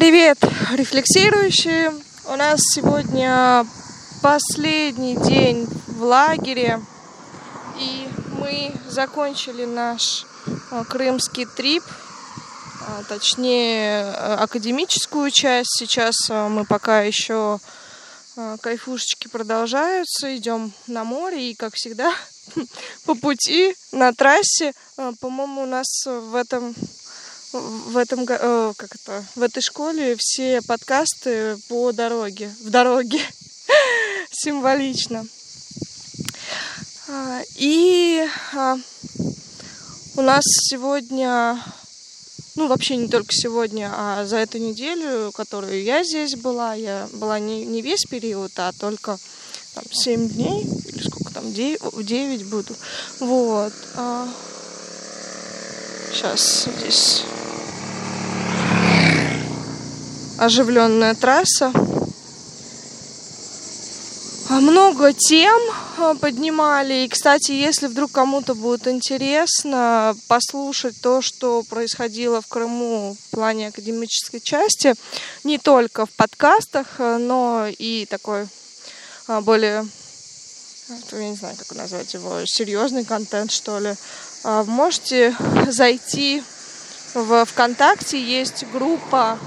Привет, рефлексирующие! У нас сегодня последний день в лагере, и мы закончили наш а, крымский трип, а, точнее академическую часть. Сейчас а, мы пока еще кайфушечки продолжаются, идем на море, и как всегда по пути на трассе, по-моему, у нас в этом в этом э, как это в этой школе все подкасты по дороге в дороге. Символично. А, и а, у нас сегодня ну вообще не только сегодня а за эту неделю которую я здесь была я была не, не весь период а только там, 7 дней или сколько там 9, 9 буду. Вот сейчас а, здесь оживленная трасса. А много тем а, поднимали. И, кстати, если вдруг кому-то будет интересно послушать то, что происходило в Крыму в плане академической части, не только в подкастах, а, но и такой более, я не знаю, как назвать его, серьезный контент, что ли, можете зайти в ВКонтакте, есть группа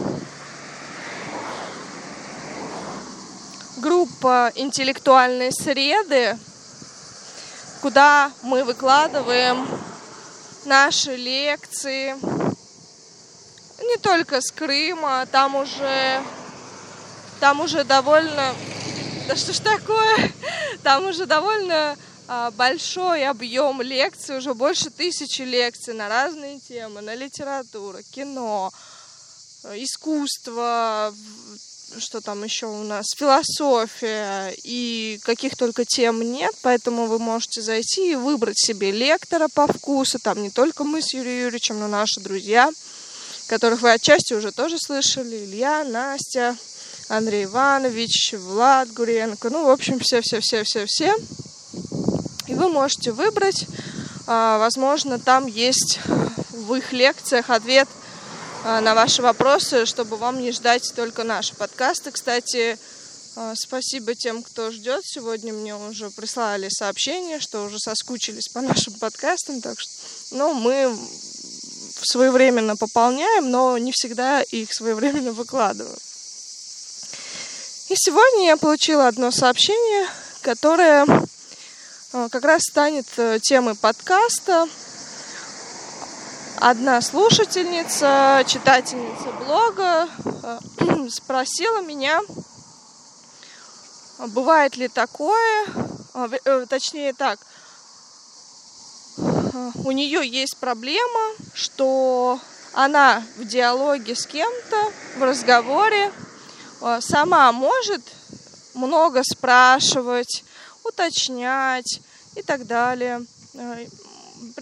группа интеллектуальной среды, куда мы выкладываем наши лекции. Не только с Крыма, там уже, там уже довольно, да что ж такое, там уже довольно а, большой объем лекций, уже больше тысячи лекций на разные темы, на литературу, кино, искусство, что там еще у нас, философия и каких только тем нет, поэтому вы можете зайти и выбрать себе лектора по вкусу, там не только мы с Юрием Юрьевичем, но наши друзья, которых вы отчасти уже тоже слышали, Илья, Настя, Андрей Иванович, Влад Гуренко, ну, в общем, все-все-все-все-все. И вы можете выбрать, а, возможно, там есть в их лекциях ответ – на ваши вопросы, чтобы вам не ждать только наши подкасты. Кстати, а, спасибо тем, кто ждет. Сегодня мне уже прислали сообщение, что уже соскучились по нашим подкастам. Так что, ну, мы своевременно пополняем, но не всегда их своевременно выкладываем. И сегодня я получила одно сообщение, которое а, как раз станет э, темой подкаста – одна слушательница, читательница блога э, спросила меня, бывает ли такое, а, э, точнее так, у нее есть проблема, что она в диалоге с кем-то, в разговоре э, сама может много спрашивать, уточнять и так далее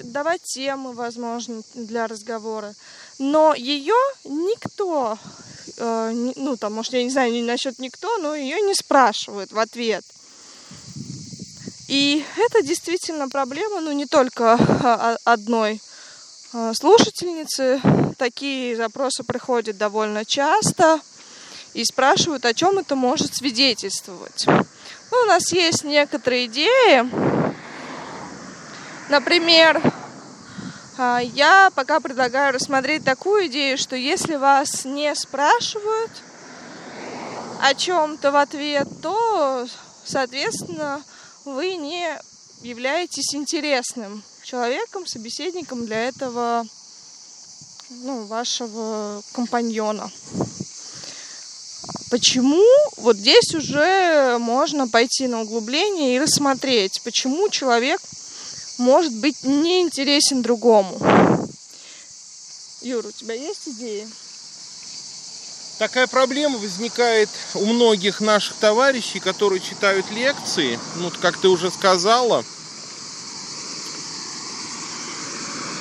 давать темы, возможно, для разговора. Но ее никто, э, ну там, может, я не знаю, не насчет никто, но ее не спрашивают в ответ. И это действительно проблема, ну не только а, одной э, слушательницы. Такие запросы приходят довольно часто и спрашивают, о чем это может свидетельствовать. Ну, у нас есть некоторые идеи, Например, а, я пока предлагаю рассмотреть такую идею, что если вас не спрашивают о чем-то в ответ, то, соответственно, вы не являетесь интересным человеком, собеседником для этого ну, вашего компаньона. Почему? Вот здесь уже можно пойти на углубление и рассмотреть, почему человек может быть не интересен другому. Юра, у тебя есть идеи? Такая проблема возникает у многих наших товарищей, которые читают лекции. Ну, как ты уже сказала,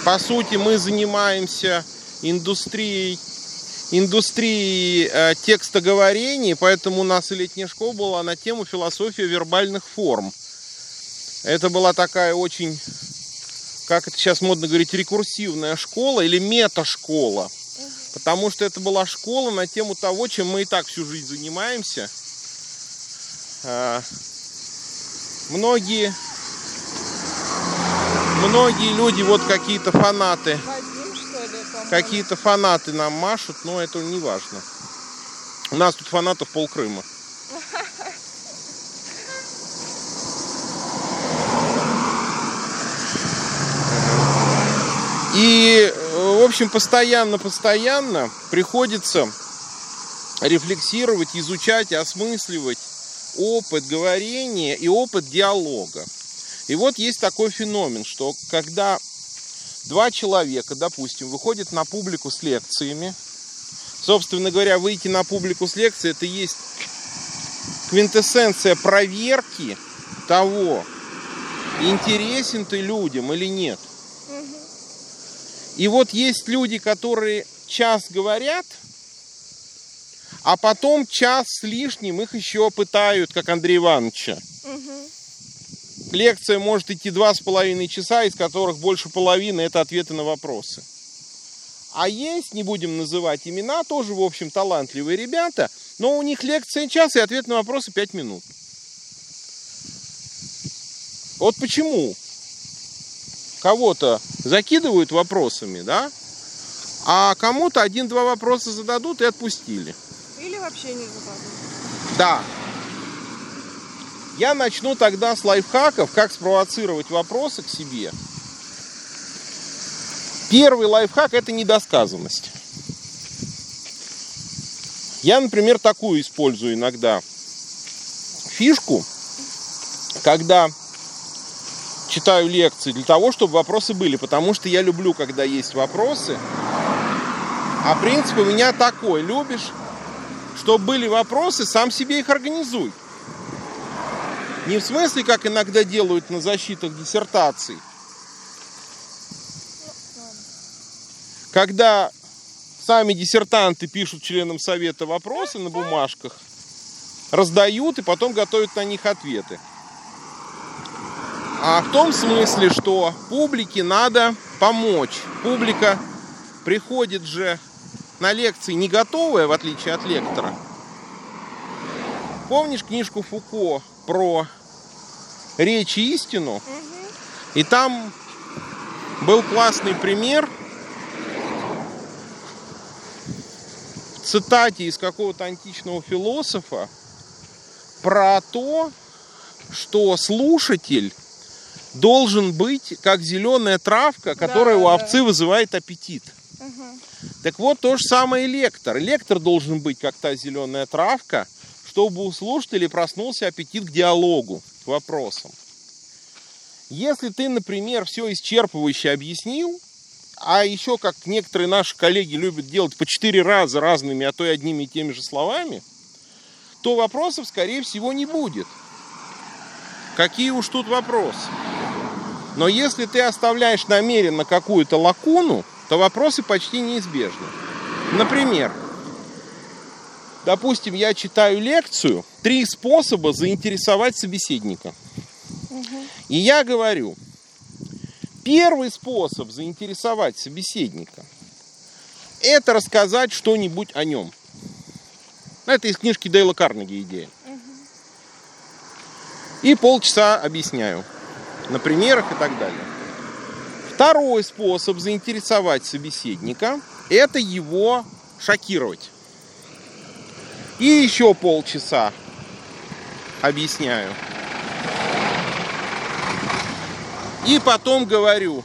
по сути, мы занимаемся индустрией индустрии э, текстоговорения, поэтому у нас и летняя школа была на тему философия вербальных форм. Это была такая очень, как это сейчас модно говорить, рекурсивная школа или меташкола. Потому что это была школа на тему того, чем мы и так всю жизнь занимаемся. А, многие, многие люди, вот какие-то фанаты, какие-то фанаты нам машут, но это не важно. У нас тут фанатов пол Крыма. И, в общем, постоянно-постоянно приходится рефлексировать, изучать, осмысливать опыт говорения и опыт диалога. И вот есть такой феномен, что когда два человека, допустим, выходят на публику с лекциями, собственно говоря, выйти на публику с лекцией, это есть квинтэссенция проверки того, интересен ты людям или нет. И вот есть люди, которые час говорят, а потом час с лишним их еще пытают, как Андрей Ивановича. Угу. Лекция может идти два с половиной часа, из которых больше половины это ответы на вопросы. А есть, не будем называть имена, тоже, в общем, талантливые ребята, но у них лекция час и ответ на вопросы пять минут. Вот почему кого-то закидывают вопросами, да, а кому-то один-два вопроса зададут и отпустили. Или вообще не зададут. Да. Я начну тогда с лайфхаков, как спровоцировать вопросы к себе. Первый лайфхак – это недосказанность. Я, например, такую использую иногда фишку, когда читаю лекции для того, чтобы вопросы были, потому что я люблю, когда есть вопросы. А принцип у меня такой, любишь, чтобы были вопросы, сам себе их организуй. Не в смысле, как иногда делают на защитах диссертаций. Когда сами диссертанты пишут членам совета вопросы на бумажках, раздают и потом готовят на них ответы. А в том смысле, что публике надо помочь. Публика приходит же на лекции не готовая, в отличие от лектора. Помнишь книжку Фуко про речь и истину? И там был классный пример в цитате из какого-то античного философа про то, что слушатель должен быть как зеленая травка, которая да, у овцы да. вызывает аппетит. Угу. Так вот, то же самое и лектор. Лектор должен быть как та зеленая травка, чтобы у слушателей проснулся аппетит к диалогу, к вопросам. Если ты, например, все исчерпывающе объяснил, а еще, как некоторые наши коллеги любят делать по четыре раза разными, а то и одними и теми же словами, то вопросов, скорее всего, не будет. Какие уж тут вопросы? Но если ты оставляешь намеренно какую-то лакуну, то вопросы почти неизбежны. Например, допустим, я читаю лекцию «Три способа заинтересовать собеседника». И я говорю, первый способ заинтересовать собеседника – это рассказать что-нибудь о нем. Это из книжки Дейла Карнеги идея. И полчаса объясняю на примерах и так далее. Второй способ заинтересовать собеседника – это его шокировать. И еще полчаса объясняю. И потом говорю,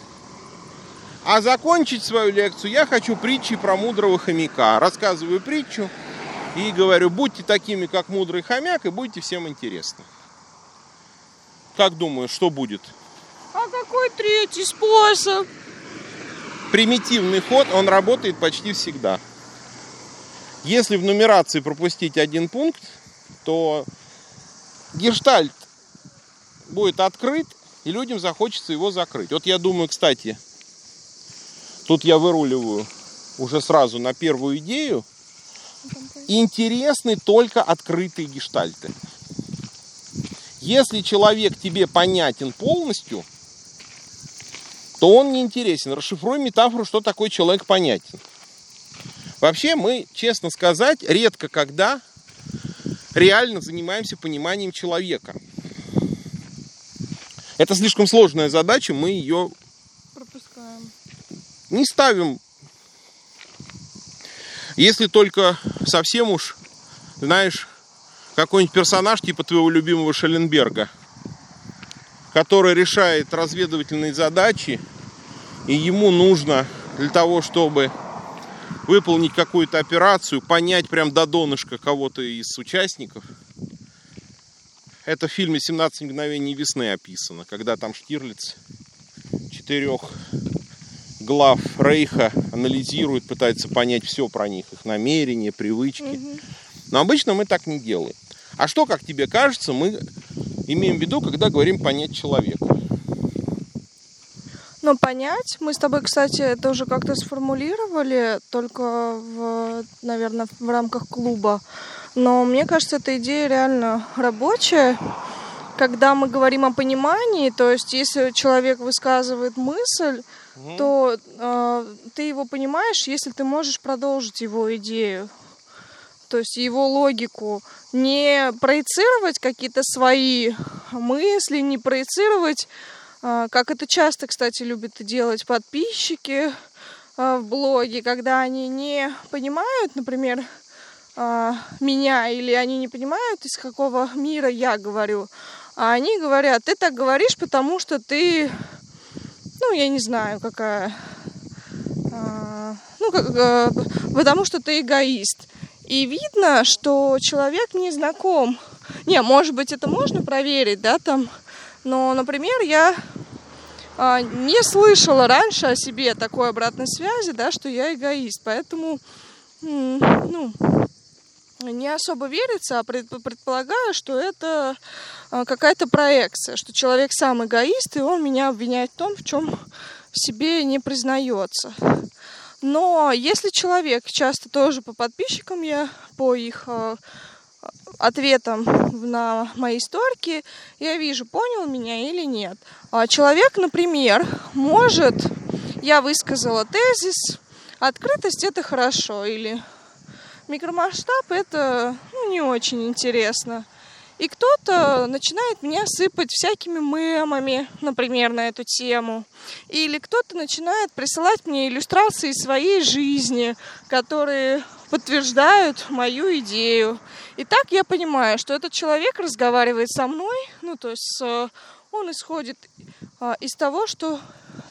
а закончить свою лекцию я хочу притчи про мудрого хомяка. Рассказываю притчу и говорю, будьте такими, как мудрый хомяк, и будете всем интересны. Как думаешь, что будет? А какой третий способ? Примитивный ход, он работает почти всегда. Если в нумерации пропустить один пункт, то гештальт будет открыт, и людям захочется его закрыть. Вот я думаю, кстати, тут я выруливаю уже сразу на первую идею. Интересны только открытые гештальты. Если человек тебе понятен полностью, то он не интересен. Расшифруй метафору, что такой человек понятен. Вообще мы, честно сказать, редко когда реально занимаемся пониманием человека. Это слишком сложная задача, мы ее Пропускаем. не ставим. Если только совсем уж, знаешь, какой-нибудь персонаж типа твоего любимого Шелленберга, который решает разведывательные задачи, и ему нужно для того, чтобы выполнить какую-то операцию, понять прям до донышка кого-то из участников. Это в фильме «17 мгновений весны» описано, когда там Штирлиц четырех глав Рейха анализирует, пытается понять все про них, их намерения, привычки. Но обычно мы так не делаем. А что, как тебе кажется, мы имеем в виду, когда говорим понять человека? Но понять, мы с тобой, кстати, это уже как-то сформулировали, только, в, наверное, в рамках клуба. Но мне кажется, эта идея реально рабочая. Когда мы говорим о понимании, то есть если человек высказывает мысль, Мгм. то э, ты его понимаешь, если ты можешь продолжить его идею. То есть его логику. Не проецировать какие-то свои мысли, не проецировать, э, как это часто, кстати, любят делать подписчики э, в блоге, когда они не понимают, например, э, меня, или они не понимают, из какого мира я говорю. А они говорят, ты так говоришь, потому что ты ну, я не знаю, какая. а, ну, как, э, потому что ты эгоист. И видно, что человек не знаком. Не, может быть, это можно проверить, да, там. Но, например, я а, не слышала раньше о себе такой обратной связи, да, что я эгоист. Поэтому, ну, не особо верится, а пред- предполагаю, что это а, какая-то проекция, что человек сам эгоист, и он меня обвиняет в том, в чем себе не признается. Но если человек, часто тоже по подписчикам я, по их а, ответам на мои историки, я вижу, понял меня или нет. А Человек, например, может, я высказала тезис, открытость это хорошо, или микромасштаб это ну, не очень интересно. И кто-то начинает меня сыпать всякими мемами, например, на эту тему. Или кто-то начинает присылать мне иллюстрации своей жизни, которые подтверждают мою идею. И так я понимаю, что этот человек разговаривает со мной, ну то есть э, он исходит а, из того, что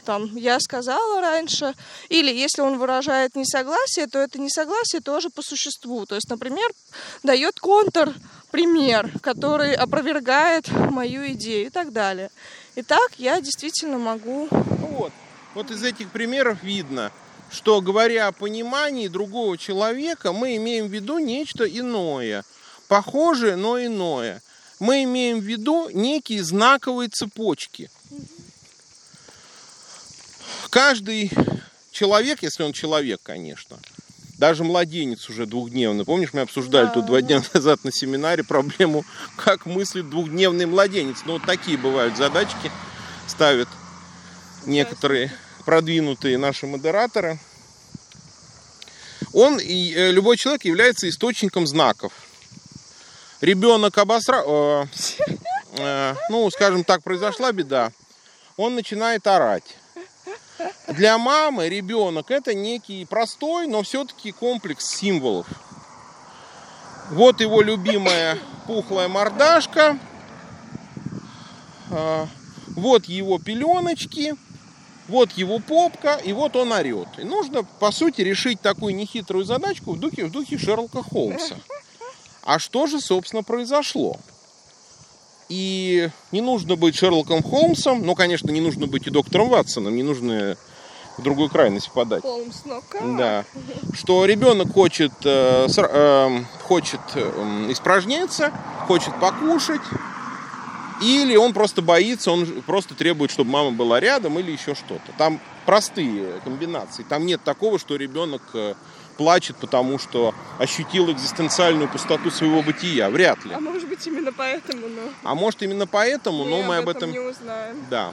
там я сказала раньше, или если он выражает несогласие, то это несогласие тоже по существу. То есть, например, дает контр пример, который опровергает мою идею и так далее. Итак, я действительно могу Ну Вот. Вот из этих примеров видно, что говоря о понимании другого человека, мы имеем в виду нечто иное. Похожее, но иное. Мы имеем в виду некие знаковые цепочки. Каждый человек, если он человек, конечно, даже младенец уже двухдневный. Помнишь, мы обсуждали Да, тут два да. дня назад на семинаре проблему, как мыслит двухдневный младенец. Ну, вот такие бывают задачки, ставят некоторые продвинутые наши модераторы. Он, и э, любой человек является источником знаков. Ребенок обосрал, ну, скажем так, произошла беда, он начинает орать. Для мамы ребенок это некий простой, но все-таки комплекс символов. Вот его любимая пухлая мордашка, а, вот его пеленочки, вот его попка, и вот он орет. И нужно, по сути, решить такую нехитрую задачку в духе, в духе Шерлока Холмса. А что же, собственно, произошло? И не нужно быть Шерлоком Холмсом, ну, конечно, не нужно быть и доктором Ватсоном, не нужно в другую крайность впадать. Холмс, но Да. Что ребенок хочет, э, эм, хочет эм, испражниться, хочет покушать, или он просто боится, он просто требует, чтобы мама была рядом, или еще что-то. Там простые комбинации. Там нет такого, что ребенок э, плачет, потому что ощутил экзистенциальную пустоту своего бытия. Вряд ли. А может быть именно поэтому, но А может именно поэтому, но мы об этом не узнаем. да.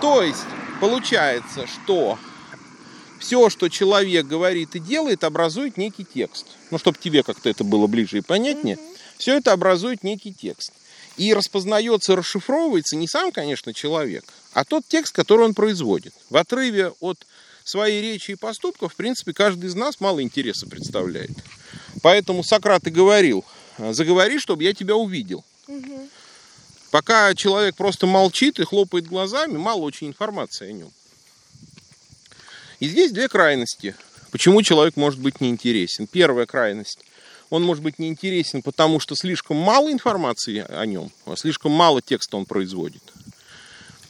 То есть, получается, что все, что человек говорит и делает, образует некий текст. Ну, чтобы тебе как-то это было ближе и понятнее. Mm-hmm. Все это образует некий текст. И распознается, расшифровывается не сам, конечно, человек, а тот текст, который он производит. В отрыве от своей речи и поступков, в принципе, каждый из нас мало интереса представляет. Поэтому Сократ и говорил, заговори, чтобы я тебя увидел. Угу. Пока человек просто молчит и хлопает глазами, мало очень информации о нем. И здесь две крайности. Почему человек может быть неинтересен? Первая крайность. Он может быть неинтересен, потому что слишком мало информации о нем, а слишком мало текста он производит.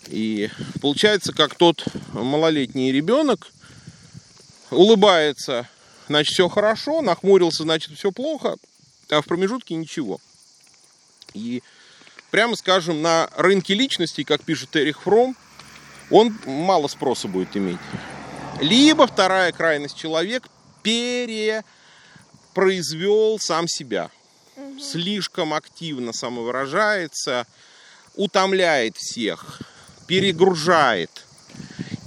И получается, как тот малолетний ребенок улыбается, значит, все хорошо, нахмурился, значит, все плохо, а в промежутке ничего. И прямо скажем, на рынке личностей, как пишет Эрих Фром, он мало спроса будет иметь. Либо вторая крайность, человек перепроизвел сам себя. Угу. Слишком активно самовыражается, утомляет всех, перегружает.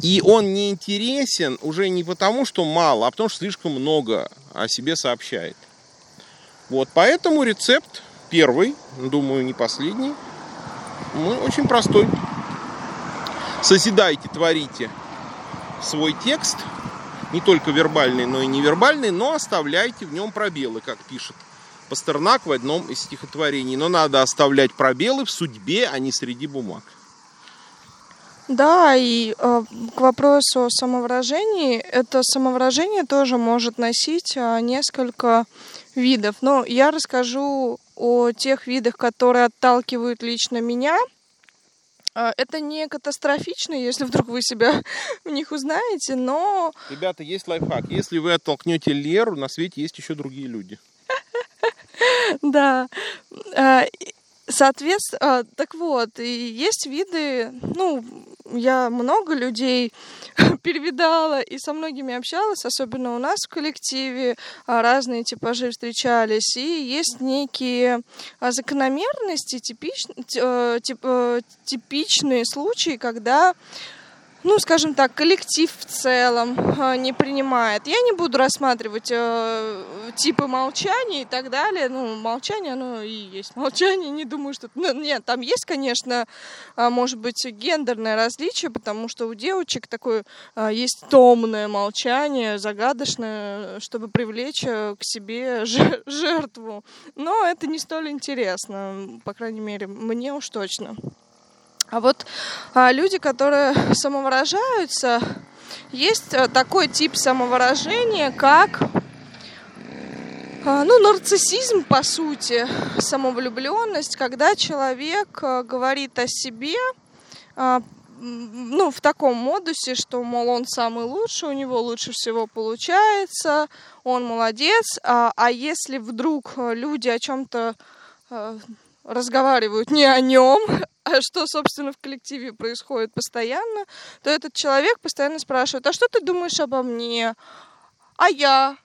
И он не интересен уже не потому, что мало, а потому что слишком много о себе сообщает. Вот, поэтому рецепт первый, думаю, не последний, ну, очень простой. Созидайте, творите свой текст, не только вербальный, но и невербальный, но оставляйте в нем пробелы, как пишет Пастернак в одном из стихотворений. Но надо оставлять пробелы в судьбе, а не среди бумаг. Да, и э, к вопросу о самовыражении, это самовыражение тоже может носить э, несколько видов. Но я расскажу о тех видах, которые отталкивают лично меня. Э, это не катастрофично, если вдруг вы себя в них узнаете, но... Ребята, есть лайфхак. Если вы оттолкнете Леру, на свете есть еще другие люди. Да. Соответственно, так вот, есть виды, ну, я много людей перевидала и со многими общалась, особенно у нас в коллективе а, разные типажи встречались, и есть некие а, закономерности, типич, э, э, типичные случаи, когда ну, скажем так, коллектив в целом э, не принимает. Я не буду рассматривать э, типы молчания и так далее. Ну, молчание, оно и есть молчание. Не думаю, что... Ну, нет, там есть, конечно, э, может быть, гендерное различие, потому что у девочек такое э, есть томное молчание, загадочное, чтобы привлечь э, к себе жертву. Но это не столь интересно, по крайней мере, мне уж точно. А вот а, люди, которые самовыражаются, есть а, такой тип самовыражения, как а, ну, нарциссизм, по сути, самовлюбленность, когда человек а, говорит о себе, а, ну, в таком модусе, что, мол, он самый лучший, у него лучше всего получается, он молодец, а, а если вдруг люди о чем-то разговаривают не о нем, а что, собственно, в коллективе происходит постоянно, то этот человек постоянно спрашивает, а что ты думаешь обо мне? А я?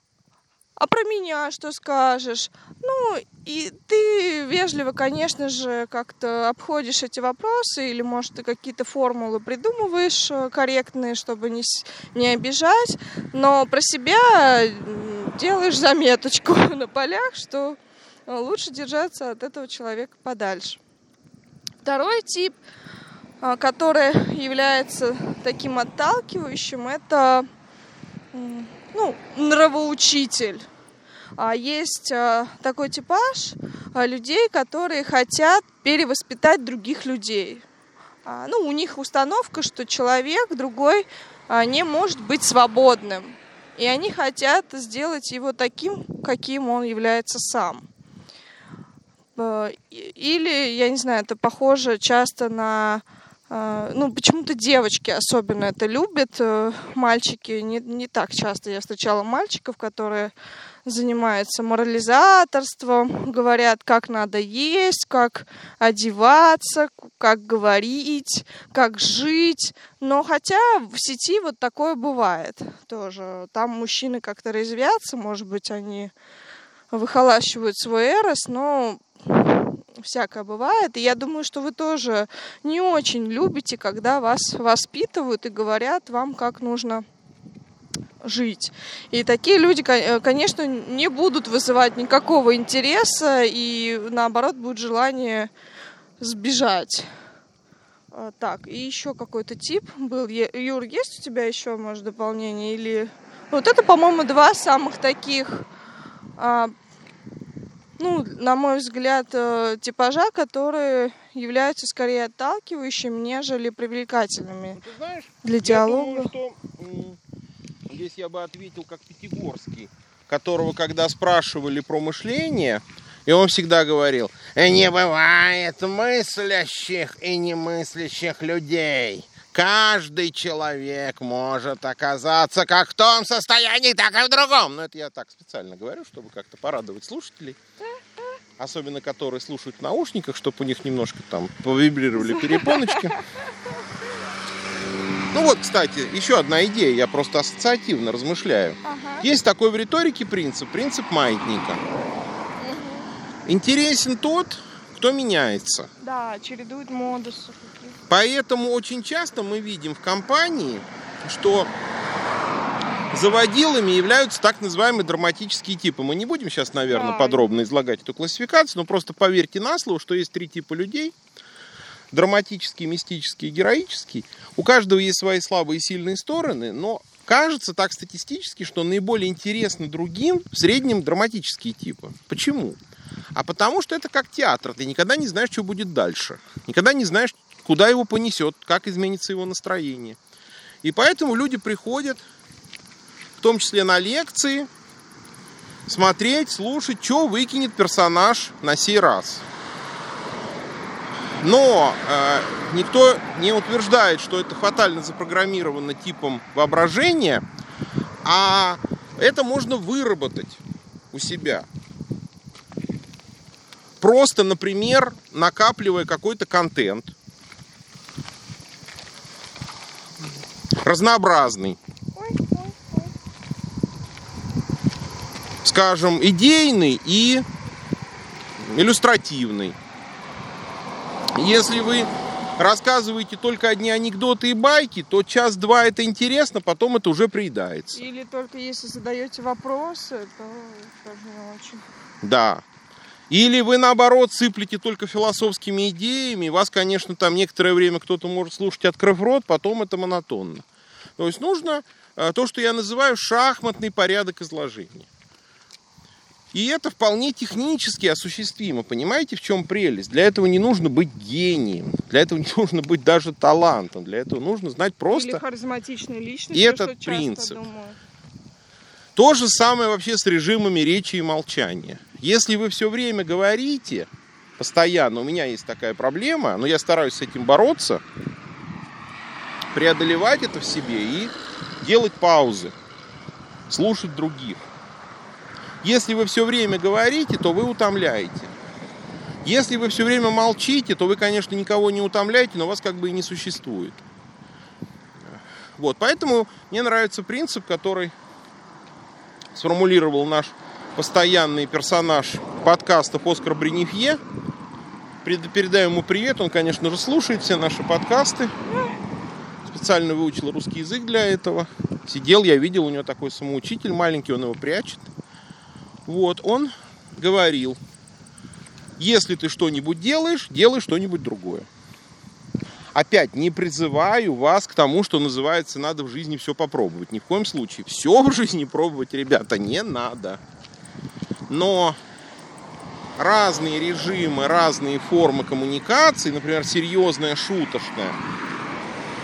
А про меня что скажешь? Ну, и ты вежливо, конечно же, как-то обходишь эти вопросы, или, может, ты какие-то формулы придумываешь э, корректные, чтобы не, не обижать, но про себя делаешь заметочку на полях, что лучше держаться от этого человека подальше. Второй тип, а, который является таким отталкивающим, это ну, нравоучитель. А есть а, такой типаж людей, которые хотят перевоспитать других людей. Ну, у них установка, что человек другой не может быть свободным. И они хотят сделать его таким, каким он является сам. Э, или, я не знаю, это похоже часто на... Э, ну, почему-то девочки особенно это любят. Э, мальчики не, не так часто я встречала мальчиков, которые занимаются морализаторством, говорят, как надо есть, как одеваться, как говорить, как жить. Но хотя в сети вот такое бывает тоже. Там мужчины как-то резвятся, может быть, они выхолащивают свой эрос, но всякое бывает. И я думаю, что вы тоже не очень любите, когда вас воспитывают и говорят вам, как нужно жить. И такие люди, э, конечно, не будут вызывать никакого интереса, и наоборот будет желание сбежать. А, так, и еще какой-то тип был. Юр, есть у тебя еще, может, дополнение? Или... Вот это, по-моему, два самых таких, а, ну, на мой взгляд, э, типажа, которые являются скорее отталкивающими, нежели привлекательными ну, Ты знаешь, для диалога. Я думаю, что здесь я бы ответил как Пятигорский, которого, когда спрашивали про мышление, и он всегда говорил, не бывает мыслящих и немыслящих людей. Каждый человек может оказаться как в том состоянии, так и в другом. Но это я так специально говорю, чтобы как-то порадовать слушателей. Особенно которые слушают в наушниках, чтобы у них немножко там повибрировали перепоночки. Ну вот, кстати, еще одна идея, я просто ассоциативно размышляю. Ага. Есть такой в риторике принцип, принцип маятника. Интересен тот, кто меняется. Да, чередует модусы. Поэтому очень часто мы видим в компании, что заводилами являются так называемые драматические типы. Мы не будем сейчас, наверное, да. подробно излагать эту классификацию, но просто поверьте на слово, что есть три типа людей – драматический, мистический, героический. У каждого есть свои слабые и сильные стороны, но кажется так статистически, что наиболее интересны другим в среднем драматические типы. Почему? А потому что это как театр. Ты никогда не знаешь, что будет дальше. Никогда не знаешь, куда его понесет, как изменится его настроение. И поэтому люди приходят, в том числе на лекции, смотреть, слушать, что выкинет персонаж на сей раз. Но э, никто не утверждает, что это фатально запрограммировано типом воображения, а это можно выработать у себя. Просто, например, накапливая какой-то контент, разнообразный, скажем, идейный и иллюстративный. Если вы рассказываете только одни анекдоты и байки, то час-два это интересно, потом это уже приедается. Или только если задаете вопросы, то тоже не очень. Да. Или вы, наоборот, сыплете только философскими идеями, вас, конечно, там некоторое время кто-то может слушать, открыв рот, потом это монотонно. То есть нужно э, то, что я называю шахматный порядок изложения. И это вполне технически осуществимо. Понимаете, в чем прелесть? Для этого не нужно быть гением. Для этого не нужно быть даже талантом. Для этого нужно знать просто... Или харизматичной личностью, И этот принцип. То же самое вообще с режимами речи и молчания. Если вы все время говорите, постоянно, у меня есть такая проблема, но я стараюсь с этим бороться, преодолевать это в себе и делать паузы, слушать других. Если вы все время говорите, то вы утомляете. Если вы все время молчите, то вы, конечно, никого не утомляете, но вас как бы и не существует. Вот, поэтому мне нравится принцип, который сформулировал наш постоянный персонаж подкаста Оскар Бренифье. Передаю ему привет, он, конечно же, слушает все наши подкасты. Специально выучил русский язык для этого. Сидел, я видел, у него такой самоучитель маленький, он его прячет. Вот, он говорил, если ты что-нибудь делаешь, делай что-нибудь другое. Опять не призываю вас к тому, что называется, надо в жизни все попробовать. Ни в коем случае. Все в жизни пробовать, ребята, не надо. Но разные режимы, разные формы коммуникации, например, серьезная, шуточная,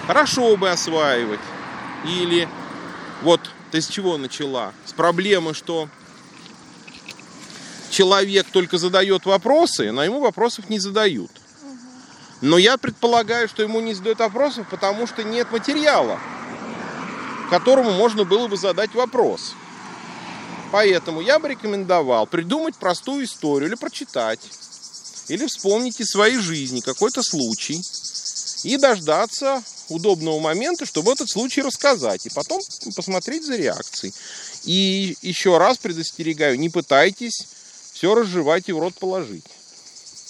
хорошо бы осваивать. Или вот ты с чего начала? С проблемы, что человек только задает вопросы, но ему вопросов не задают. Но я предполагаю, что ему не задают вопросов, потому что нет материала, которому можно было бы задать вопрос. Поэтому я бы рекомендовал придумать простую историю или прочитать, или вспомнить из своей жизни какой-то случай и дождаться удобного момента, чтобы этот случай рассказать, и потом посмотреть за реакцией. И еще раз предостерегаю, не пытайтесь все разжевать и в рот положить.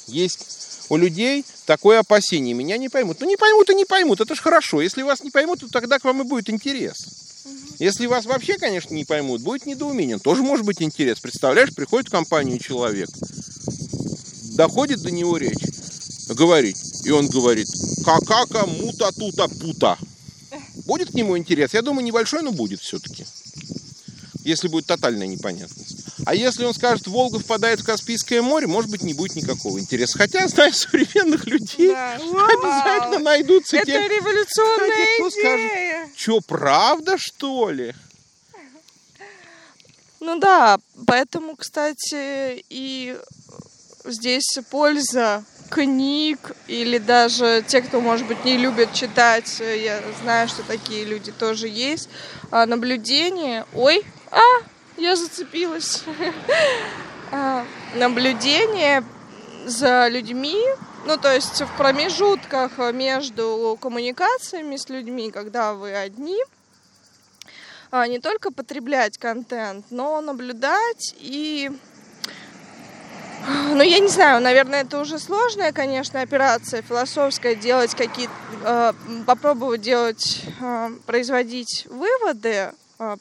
Есть у людей такое опасение. Меня не поймут. Ну не поймут и не поймут. Это же хорошо. Если вас не поймут, то тогда к вам и будет интерес. Если вас вообще, конечно, не поймут, будет недоумение. Тоже может быть интерес. Представляешь, приходит в компанию человек, доходит до него речь, говорит, и он говорит, какака мута тута пута. Будет к нему интерес? Я думаю, небольшой, но будет все-таки. Если будет тотальная непонятность. А если он скажет, Волга впадает в Каспийское море, может быть, не будет никакого интереса. Хотя, знаю современных людей, Да. обязательно найдутся Это те, революционная кто скажет, идея. что, правда, что ли? Ну да, поэтому, кстати, и здесь польза книг или даже те, кто, может быть, не любит читать, э, я знаю, что такие люди тоже есть, а, наблюдение. Ой, а, я зацепилась. А, Наблюдение за людьми, ну, то есть в промежутках между коммуникациями с людьми, когда вы одни, а, не только потреблять контент, но наблюдать и ну, я не знаю, наверное, это уже сложная, конечно, операция философская, делать какие-то, э, попробовать делать, э, производить выводы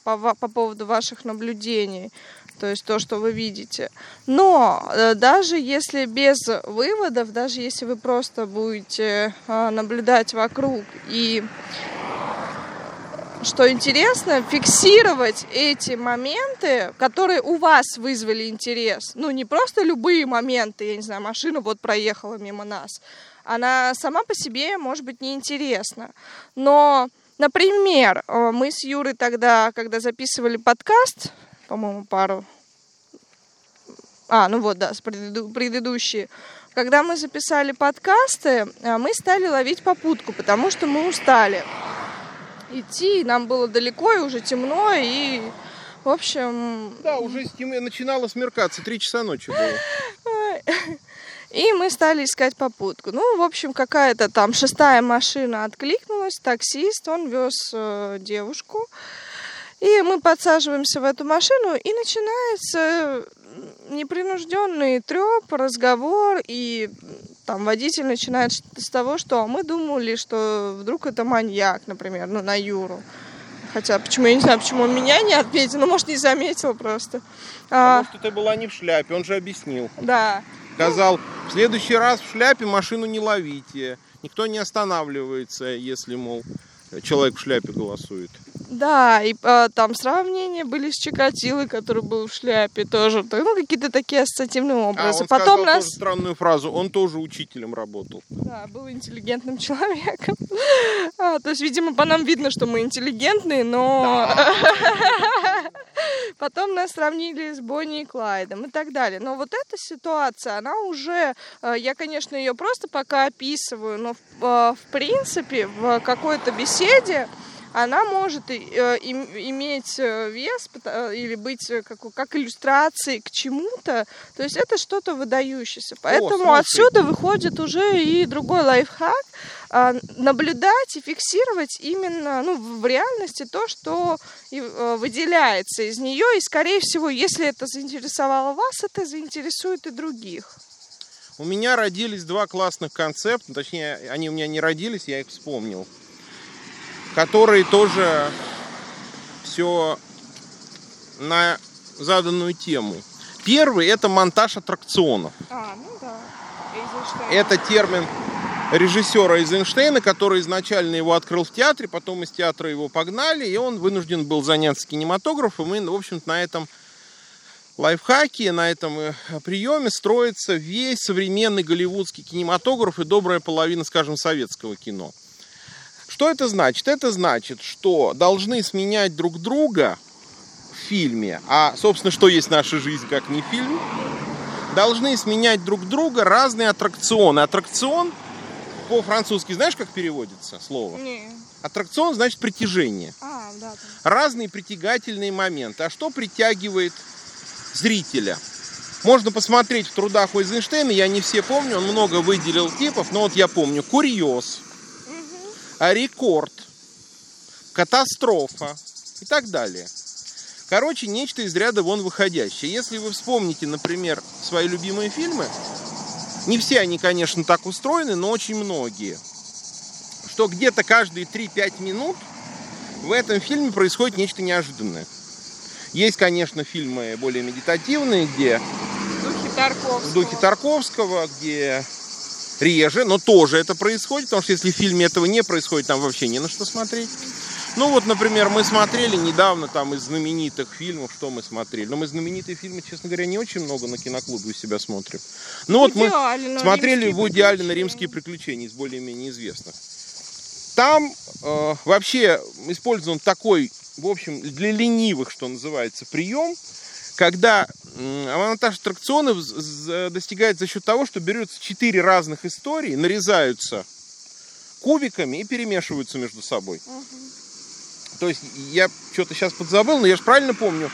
по, ва- по поводу ваших наблюдений, то есть то, что вы видите. Но э, даже если без выводов, даже если вы просто будете э, наблюдать вокруг и что интересно, фиксировать эти моменты, которые у вас вызвали интерес. Ну, не просто любые моменты, я не знаю, машина вот проехала мимо нас. Она сама по себе может быть неинтересна. Но, например, э, мы с Юрой тогда, когда записывали подкаст, по-моему, пару... А, ну вот, да, с предыду- предыдущие. Когда мы записали подкасты, э, мы стали ловить попутку, потому что мы устали идти, нам было далеко и уже темно, и, в общем, Да, уже начинало смеркаться, три часа ночи было. и мы стали искать попутку. Ну, в общем, какая-то там шестая машина откликнулась, таксист, он вез э, девушку, и мы подсаживаемся в эту машину, и начинается непринужденный треп, разговор, и там водитель начинает с того, что мы думали, что вдруг это маньяк, например, ну, на Юру. Хотя, почему, я не знаю, почему он меня не отметил, ну, может, не заметил просто. А, Потому что ты была не в шляпе, он же объяснил. да, Сказал, в следующий раз в шляпе машину не ловите. Никто не останавливается, если, мол, человек в шляпе голосует. Да, и а, там сравнения были с Чикатилой, который был в шляпе тоже. То- Ну, какие-то такие ассоциативные А образы. он Потом сказал нас... тоже странную фразу. Он тоже учителем работал. Да, был интеллигентным человеком. А, то есть, видимо, по нам видно, что мы интеллигентные, но... Потом нас сравнили с Бонни и Клайдом и так далее. Но вот эта ситуация, она уже... э, Я, конечно, ее просто пока описываю, но в, э, в принципе в какой-то беседе она может э, им- иметь э, вес э, или быть как, как иллюстрацией к чему-то. То есть это что-то выдающееся. Поэтому слушай. отсюда выходит уже и другой лайфхак. а, Наблюдать и фиксировать именно ну, в реальности то, что выделяется из нее. И, скорее всего, если это заинтересовало вас, это заинтересует и других. У меня родились два классных концепта, точнее, они у меня не родились, я их вспомнил, которые тоже все на заданную тему. Первый это монтаж аттракционов. А, ну да. Это термин режиссера Эйзенштейна, который изначально его открыл в театре, потом из театра его погнали, и он вынужден был заняться кинематографом. И, в общем-то, на этом лайфхаке, на этом э, приеме строится весь современный голливудский кинематограф и добрая половина, скажем, советского кино. Что это значит? Это значит, что должны сменять друг друга в фильме, а, собственно, что есть наша жизнь, как не фильм, должны сменять друг друга разные аттракционы. Аттракцион по-французски знаешь, как переводится слово? Не. Аттракцион значит притяжение. А, да. там. Разные притягательные моменты. А что притягивает зрителя? Можно посмотреть в трудах Эйзенштейна, я не все помню, он много выделил типов, но вот я помню курьез, рекорд, катастрофа и так далее. Короче, нечто из ряда вон выходящее. Если вы вспомните, например, свои любимые фильмы, не все они, конечно, так устроены, но очень многие, что где-то каждые 3-5 минут в этом фильме происходит нечто неожиданное. Есть, конечно, фильмы более медитативные, где В духе Тарковского. в духе Тарковского, где реже, но тоже это происходит, потому что если в фильме этого не происходит, там вообще не на что смотреть. Ну вот, например, мы смотрели недавно там из знаменитых фильмов, что мы смотрели. Но мы знаменитые фильмы, честно говоря, не очень много на киноклубе у себя смотрим. Ну вот мы Идеально, смотрели «Римские Вуди Аллена приключения». «Римские приключения» из более-менее известных. Там э, вообще использован такой, в общем, для ленивых, что называется, прием, когда м, монтаж аттракционов достигает за счет того, что берется четыре разных истории, нарезаются кубиками и перемешиваются между собой. То есть я что-то сейчас подзабыл, но я же правильно помню,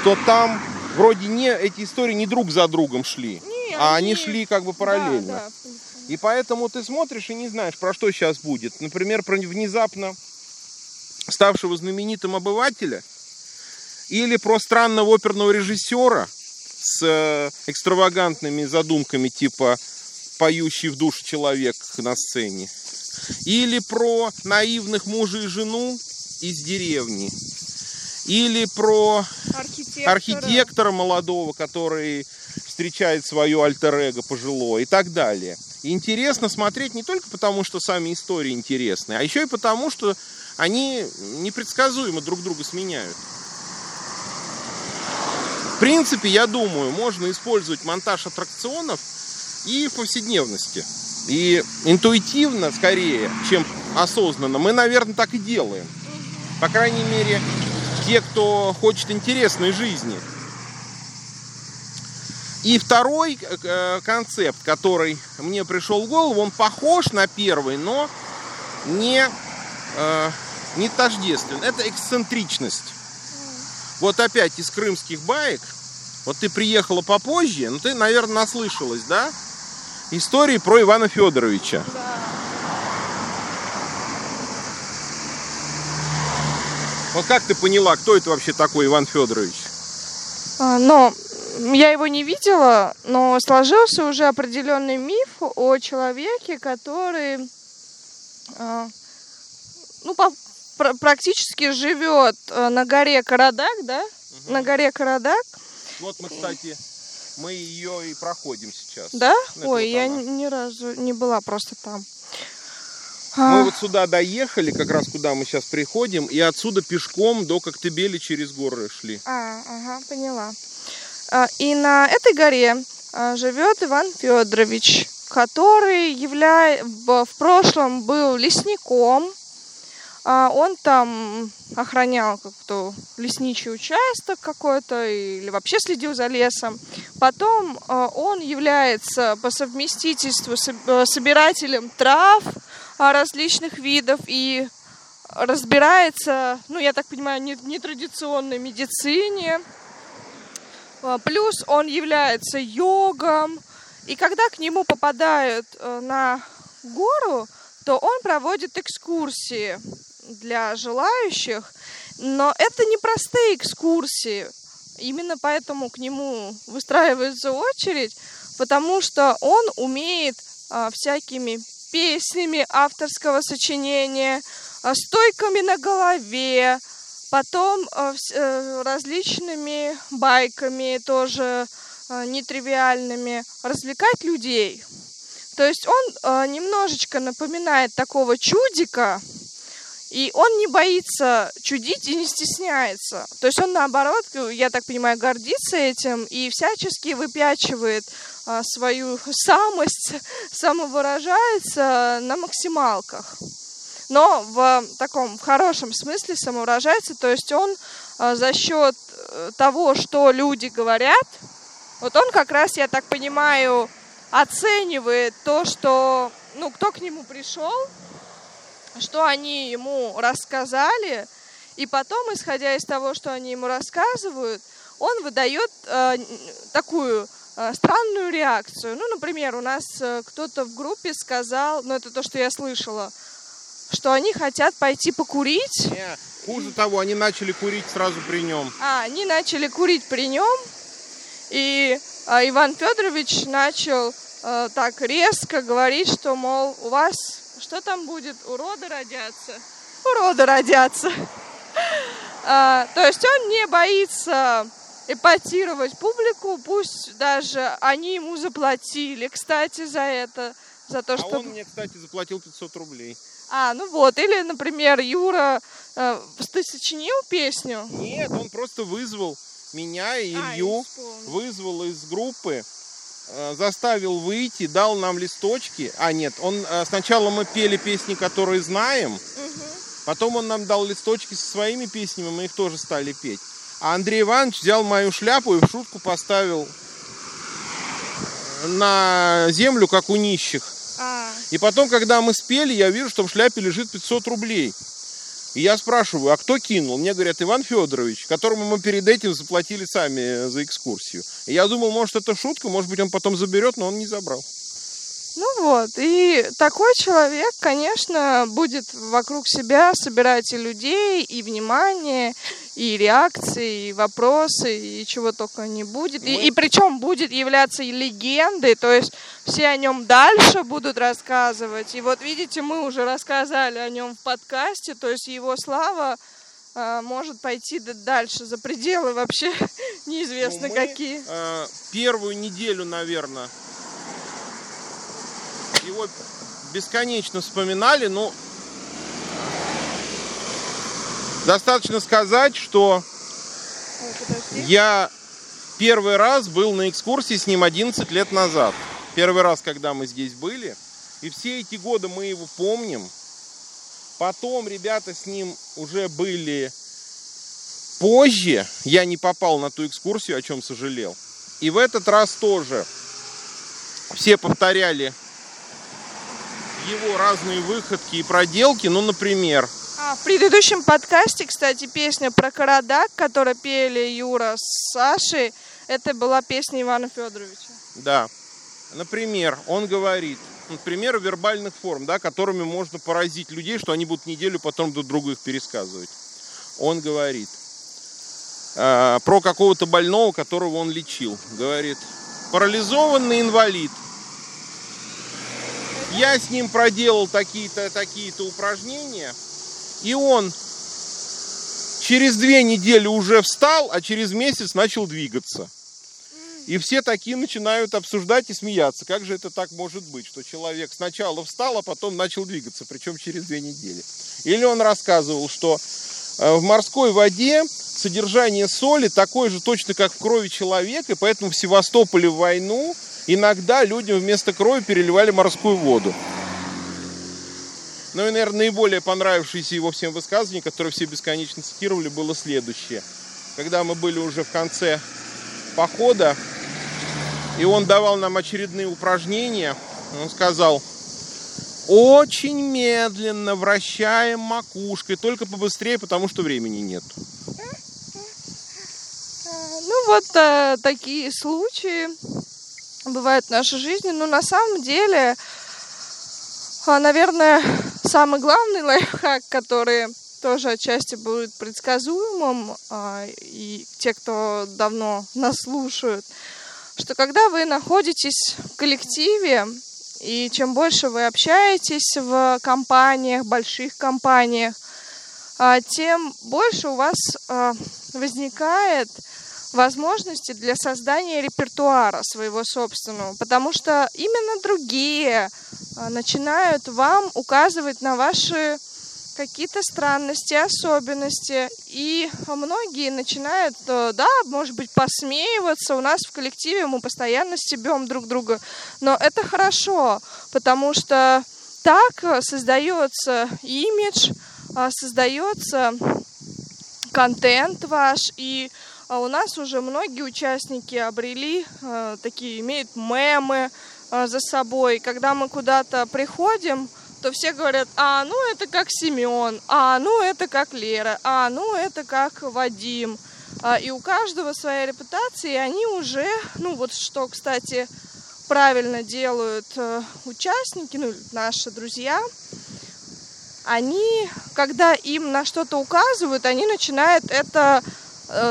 что там вроде не эти истории не друг за другом шли, Не, а они они- шли как бы параллельно. Да, да. И поэтому ты смотришь и не знаешь, про что сейчас будет. Например, про внезапно ставшего знаменитым обывателя или про странного оперного режиссера с э, экстравагантными задумками типа поющий в душе человек на сцене. Или про наивных мужа и жену из деревни. Или про Архитектора. архитектора молодого, который встречает свое альтер-эго пожилое и так далее. И интересно смотреть не только потому, что сами истории интересны, а еще и потому, что они непредсказуемо друг друга сменяют. Принципе, я думаю, можно использовать монтаж аттракционов и в повседневности. И интуитивно, скорее, чем осознанно, мы, наверное, так и делаем. По крайней мере, те, кто хочет интересной жизни. И второй э, концепт, который мне пришел в голову, он похож на первый, но не, э, не тождествен. Это эксцентричность. Вот опять из крымских баек, вот ты приехала попозже, но ты, наверное, наслышалась, да? Истории про Ивана Федоровича. Да. Вот как ты поняла, кто это вообще такой Иван Федорович? Но я его не видела, но сложился уже определенный миф о человеке, который а, ну, по- пр- практически живет э, на горе Карадак, да? На горе Карадак, Вот мы, кстати, мы ее и проходим сейчас. да? Это Ой, вот я она. ни разу не была просто там. Мы А, вот сюда доехали, как раз куда мы сейчас приходим, и отсюда пешком до Коктебели через горы шли. А, ага, поняла. А, И на этой горе а, живет Иван Федорович, который явля... в прошлом был лесником. А, Он там охранял как-то лесничий участок какой-то или вообще следил за лесом. Потом а, он является по совместительству э, собирателем трав а, различных видов и разбирается, ну, я так понимаю, нетрадиционной медицине. А, Плюс он является йогом. И когда к нему попадают э, на гору, то он проводит экскурсии для желающих. Но это не простые экскурсии. Именно поэтому к нему выстраивается очередь, потому что он умеет а, всякими песнями авторского сочинения, а, стойками на голове, потом а, вс- э, различными байками тоже а, нетривиальными развлекать людей. То есть он а, немножечко напоминает такого чудика, и он не боится чудить и не стесняется. То есть он, наоборот, я так понимаю, гордится этим и всячески выпячивает а, свою самость, самовыражается на максималках. Но в таком в хорошем смысле самовыражается, то есть он а, за счет э, того, что люди говорят, вот он как раз, я так понимаю, оценивает то, что, ну, кто к нему пришел, что они ему рассказали, и потом, исходя из того, что они ему рассказывают, он выдает э, такую э, странную реакцию. Ну, например, у нас э, кто-то в группе сказал, ну, это то, что я слышала, что они хотят пойти покурить, Не, Хуже того, они начали курить сразу при нем. а они начали курить при нем, и а, Иван Федорович начал э, так резко говорить, что, мол, у вас что там будет, уроды родятся? уроды родятся. А, то есть он не боится эпатировать публику, пусть даже они ему заплатили, кстати, за это. За то, а что... он мне, кстати, заплатил 500 рублей. А, ну вот. Или, например, Юра, э, ты сочинил песню? Нет, он просто вызвал меня и А, Илью, вспомнила. вызвал из группы, заставил выйти, дал нам листочки. А, нет, он э, сначала мы пели песни, которые знаем, Мгм. потом он нам дал листочки со своими песнями, мы их тоже стали петь. А Андрей Иванович взял мою шляпу и в шутку поставил на землю, как у нищих. А, И потом, когда мы спели, я вижу, что в шляпе лежит 500 рублей. И я спрашиваю, а кто кинул? Мне говорят, Иван Федорович, которому мы перед этим заплатили сами за экскурсию. И я думал, может, это шутка, может быть, он потом заберет, но он не забрал. Ну вот, и такой человек, конечно, будет вокруг себя собирать и людей, и внимание, и реакции, и вопросы, и чего только не будет. И, Мы- и причем будет являться и легендой, то есть все о нем дальше будут рассказывать. И вот видите, мы уже рассказали о нем в подкасте, то есть его слава а, может пойти дальше, за пределы вообще неизвестно Ну, мы, какие. э, первую неделю, наверное, его бесконечно вспоминали, но достаточно сказать, что Ой. Я первый раз был на экскурсии с ним 11 лет назад. Первый раз, когда мы здесь были. И все эти годы мы его помним. Потом ребята с ним уже были позже. Я не попал на ту экскурсию, о чем сожалел. И в этот раз тоже все повторяли его разные выходки и проделки. Ну, например, А, в предыдущем подкасте, кстати, песня про Карадак, которую пели Юра с Сашей, это была песня Ивана Федоровича. Да. Например, он говорит, например, вербальных форм, да, которыми можно поразить людей, что они будут неделю потом друг другу их пересказывать. Он говорит э, про какого-то больного, которого он лечил. Говорит, парализованный инвалид. Я с ним проделал такие-то такие-то упражнения, и он через две недели уже встал, а через месяц начал двигаться. И все такие начинают обсуждать и смеяться. Как же это так может быть, что человек сначала встал, а потом начал двигаться, причем через две недели. Или он рассказывал, что э, в морской воде содержание соли такое же точно, как в крови человека, и поэтому в Севастополе в войну иногда людям вместо крови переливали морскую воду. Ну и, наверное, наиболее понравившееся его всем высказывание, которое все бесконечно цитировали, было следующее. Когда мы были уже в конце похода, и он давал нам очередные упражнения, он сказал, очень медленно вращаем макушкой, только побыстрее, потому что времени нет. Ну вот э, такие случаи бывают в нашей жизни. Но на самом деле, а, наверное, самый главный лайфхак, который тоже отчасти будет предсказуемым, а, и те, кто давно нас слушают, что когда вы находитесь в коллективе, и чем больше вы общаетесь в компаниях, больших компаниях, а, тем больше у вас а, возникает возможности для создания репертуара своего собственного, потому что именно другие а, начинают вам указывать на ваши какие-то странности, особенности, и многие начинают, э, да, может быть, посмеиваться. У нас в коллективе мы постоянно стебем друг друга, но это хорошо, потому что так э, создается имидж, а, создается контент ваш, и а, у нас уже многие участники обрели э, такие, имеют мемы э, за собой. Когда мы куда-то приходим, то все говорят, а, ну это как Семен, а, ну это как Лера, а, ну это как Вадим. А, и у каждого своя репутация, и они уже, ну вот что, кстати, правильно делают э, участники, ну наши друзья, они, когда им на что-то указывают, они начинают это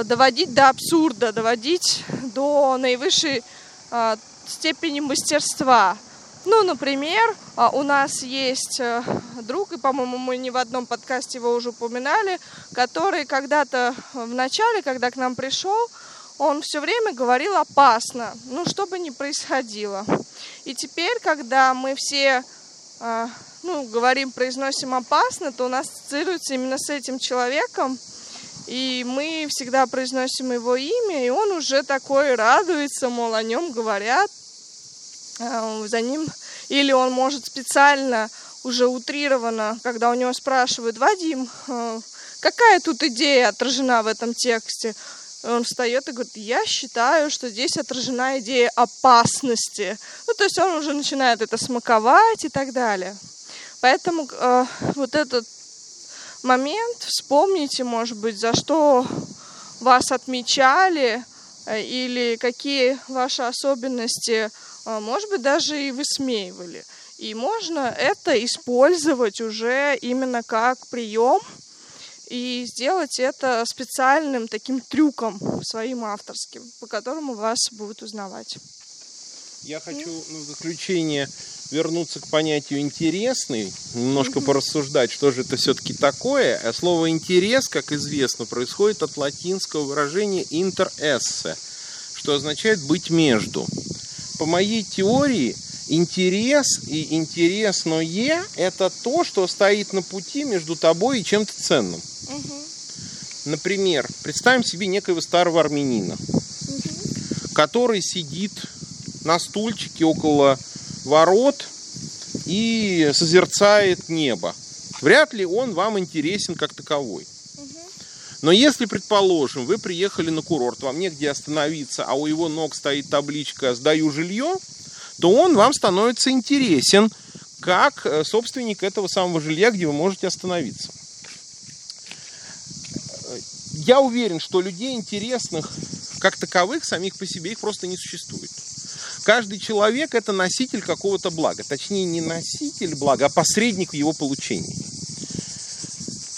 доводить до абсурда, доводить до наивысшей э, степени мастерства. Ну, например, а, у нас есть э, друг, и, по-моему, мы не в одном подкасте его уже упоминали, который когда-то в начале, когда к нам пришел, он все время говорил опасно, ну, что бы ни происходило. И теперь, когда мы все, а, ну, говорим, произносим опасно, то у нас ассоциируется именно с этим человеком, и мы всегда произносим его имя, и он уже такой радуется, мол, о нем говорят, а, за ним, или он может специально уже утрированно, когда у него спрашивают, Вадим, а, какая тут идея отражена в этом тексте? Он встает и говорит, я считаю, что здесь отражена идея опасности. Ну, то есть он уже начинает это смаковать и так далее. Поэтому э, вот этот момент вспомните, может быть, за что вас отмечали э, или какие ваши особенности а, может быть, даже и высмеивали. И можно это использовать уже именно как прием и сделать это специальным таким трюком своим авторским, по которому вас будут узнавать. Я хочу ну, в заключение вернуться к понятию интересный, немножко порассуждать, что же это все-таки такое. А слово интерес, как известно, происходит от латинского выражения interesse, что означает быть между по моей теории, интерес и интересное – это то, что стоит на пути между тобой и чем-то ценным. Например, представим себе некоего старого армянина, который сидит на стульчике около ворот и созерцает небо. Вряд ли он вам интересен как таковой. Но если, предположим, вы приехали на курорт, вам негде остановиться, а у его ног стоит табличка «Сдаю жилье», то он вам становится интересен как э, собственник этого самого жилья, где вы можете остановиться. Я уверен, что людей интересных как таковых, самих по себе, их просто не существует. Каждый человек это носитель какого-то блага. Точнее, не носитель блага, а посредник в его получении.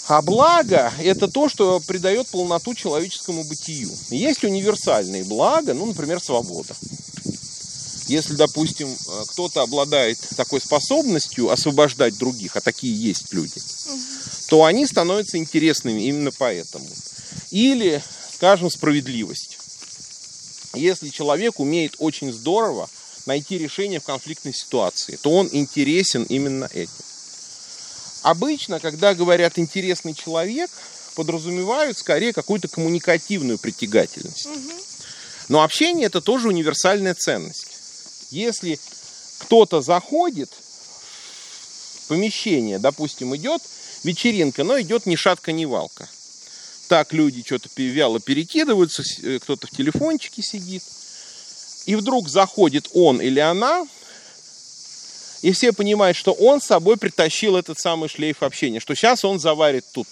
А благо – это то, что придает полноту человеческому бытию. Есть универсальные блага, ну, например, свобода. Если, допустим, кто-то обладает такой способностью освобождать других, а такие есть люди, то они становятся интересными именно поэтому. Или, скажем, справедливость. Если человек умеет очень здорово найти решение в конфликтной ситуации, то он интересен именно этим. Обычно, когда говорят интересный человек, подразумевают скорее какую-то коммуникативную притягательность. Угу. Но общение это тоже универсальная ценность. Если кто-то заходит в помещение, допустим, идет вечеринка, но идет ни шатка, ни валка. Так люди что-то вяло перекидываются, э, кто-то в телефончике сидит. И вдруг заходит он или она, и все понимают, что он с собой притащил этот самый шлейф общения, что сейчас он заварит тут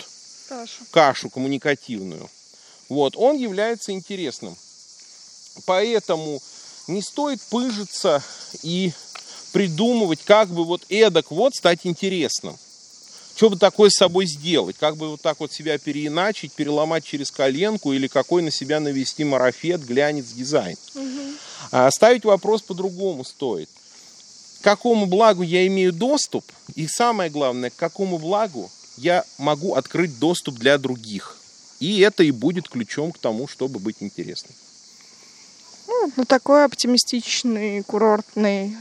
кашу, кашу коммуникативную. Вот, он является интересным. Поэтому не стоит пыжиться и придумывать, как бы вот эдак вот стать интересным. Что бы такое с собой сделать? Как бы вот так вот себя переиначить, переломать через коленку или какой на себя навести марафет, глянец, дизайн? Угу. А ставить вопрос по-другому стоит – какому благу я имею доступ, и самое главное, к какому благу я могу открыть доступ для других. И это и будет ключом к тому, чтобы быть интересным. Ну, на такой оптимистичной курортной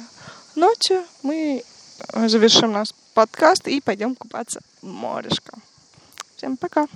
ноте мы завершим наш подкаст и пойдем купаться в морешко. Всем пока!